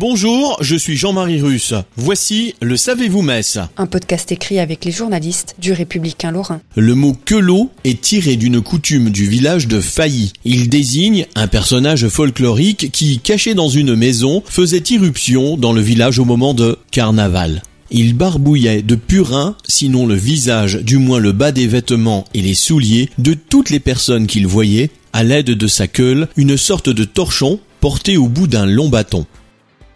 Bonjour, je suis Jean-Marie Russe. Voici le Savez-vous Metz Un podcast écrit avec les journalistes du Républicain Lorrain. Le mot quelot est tiré d'une coutume du village de Failly. Il désigne un personnage folklorique qui, caché dans une maison, faisait irruption dans le village au moment de carnaval. Il barbouillait de purin, sinon le visage, du moins le bas des vêtements et les souliers, de toutes les personnes qu'il voyait, à l'aide de sa queule, une sorte de torchon porté au bout d'un long bâton.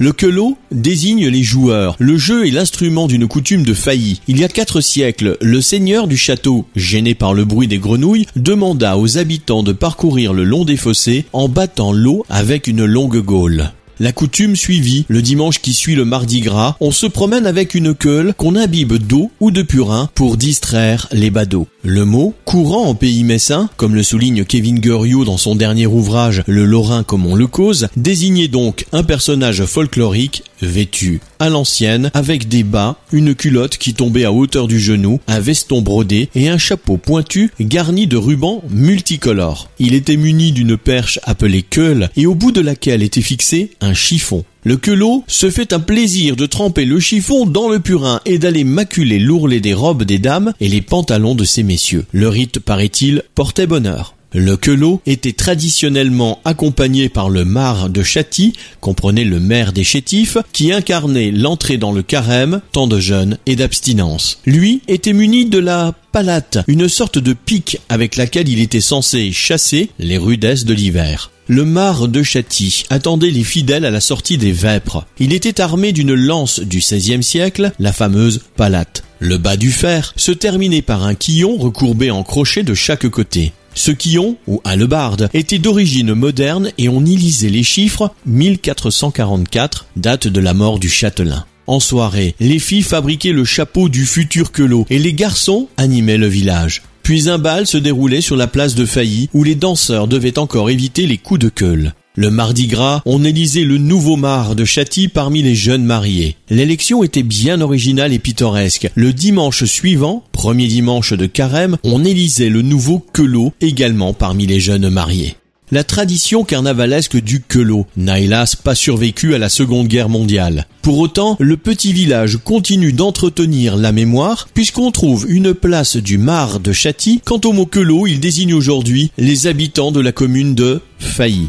Le quelot désigne les joueurs. Le jeu est l'instrument d'une coutume de failli. Il y a quatre siècles, le seigneur du château, gêné par le bruit des grenouilles, demanda aux habitants de parcourir le long des fossés en battant l'eau avec une longue gaule. La coutume suivie, le dimanche qui suit le mardi gras, on se promène avec une queule qu'on imbibe d'eau ou de purin pour distraire les badauds. Le mot, courant en pays messin, comme le souligne Kevin Guriot dans son dernier ouvrage Le Lorrain comme on le cause, désignait donc un personnage folklorique vêtu à l'ancienne avec des bas, une culotte qui tombait à hauteur du genou, un veston brodé et un chapeau pointu garni de rubans multicolores. Il était muni d'une perche appelée queule et au bout de laquelle était fixé un chiffon. Le quelot se fait un plaisir de tremper le chiffon dans le purin et d'aller maculer l'ourlet des robes des dames et les pantalons de ces messieurs. Le rite, paraît-il, portait bonheur. Le quelot était traditionnellement accompagné par le mar de Châty, comprenait le maire des chétifs, qui incarnait l'entrée dans le carême, temps de jeûne et d'abstinence. Lui était muni de la palate, une sorte de pique avec laquelle il était censé chasser les rudesses de l'hiver. Le mar de Châty attendait les fidèles à la sortie des vêpres. Il était armé d'une lance du XVIe siècle, la fameuse palate. Le bas du fer se terminait par un quillon recourbé en crochet de chaque côté. Ce quillon, ou hallebarde, était d'origine moderne et on y lisait les chiffres 1444, date de la mort du châtelain. En soirée, les filles fabriquaient le chapeau du futur quelot et les garçons animaient le village. Puis un bal se déroulait sur la place de Failly où les danseurs devaient encore éviter les coups de queule. Le mardi gras, on élisait le nouveau mar de Châty parmi les jeunes mariés. L'élection était bien originale et pittoresque. Le dimanche suivant, premier dimanche de carême, on élisait le nouveau quelot également parmi les jeunes mariés. La tradition carnavalesque du quelot n'a hélas pas survécu à la Seconde Guerre mondiale. Pour autant, le petit village continue d'entretenir la mémoire puisqu'on trouve une place du Mar de Châty. Quant au mot quelot, il désigne aujourd'hui les habitants de la commune de Failly.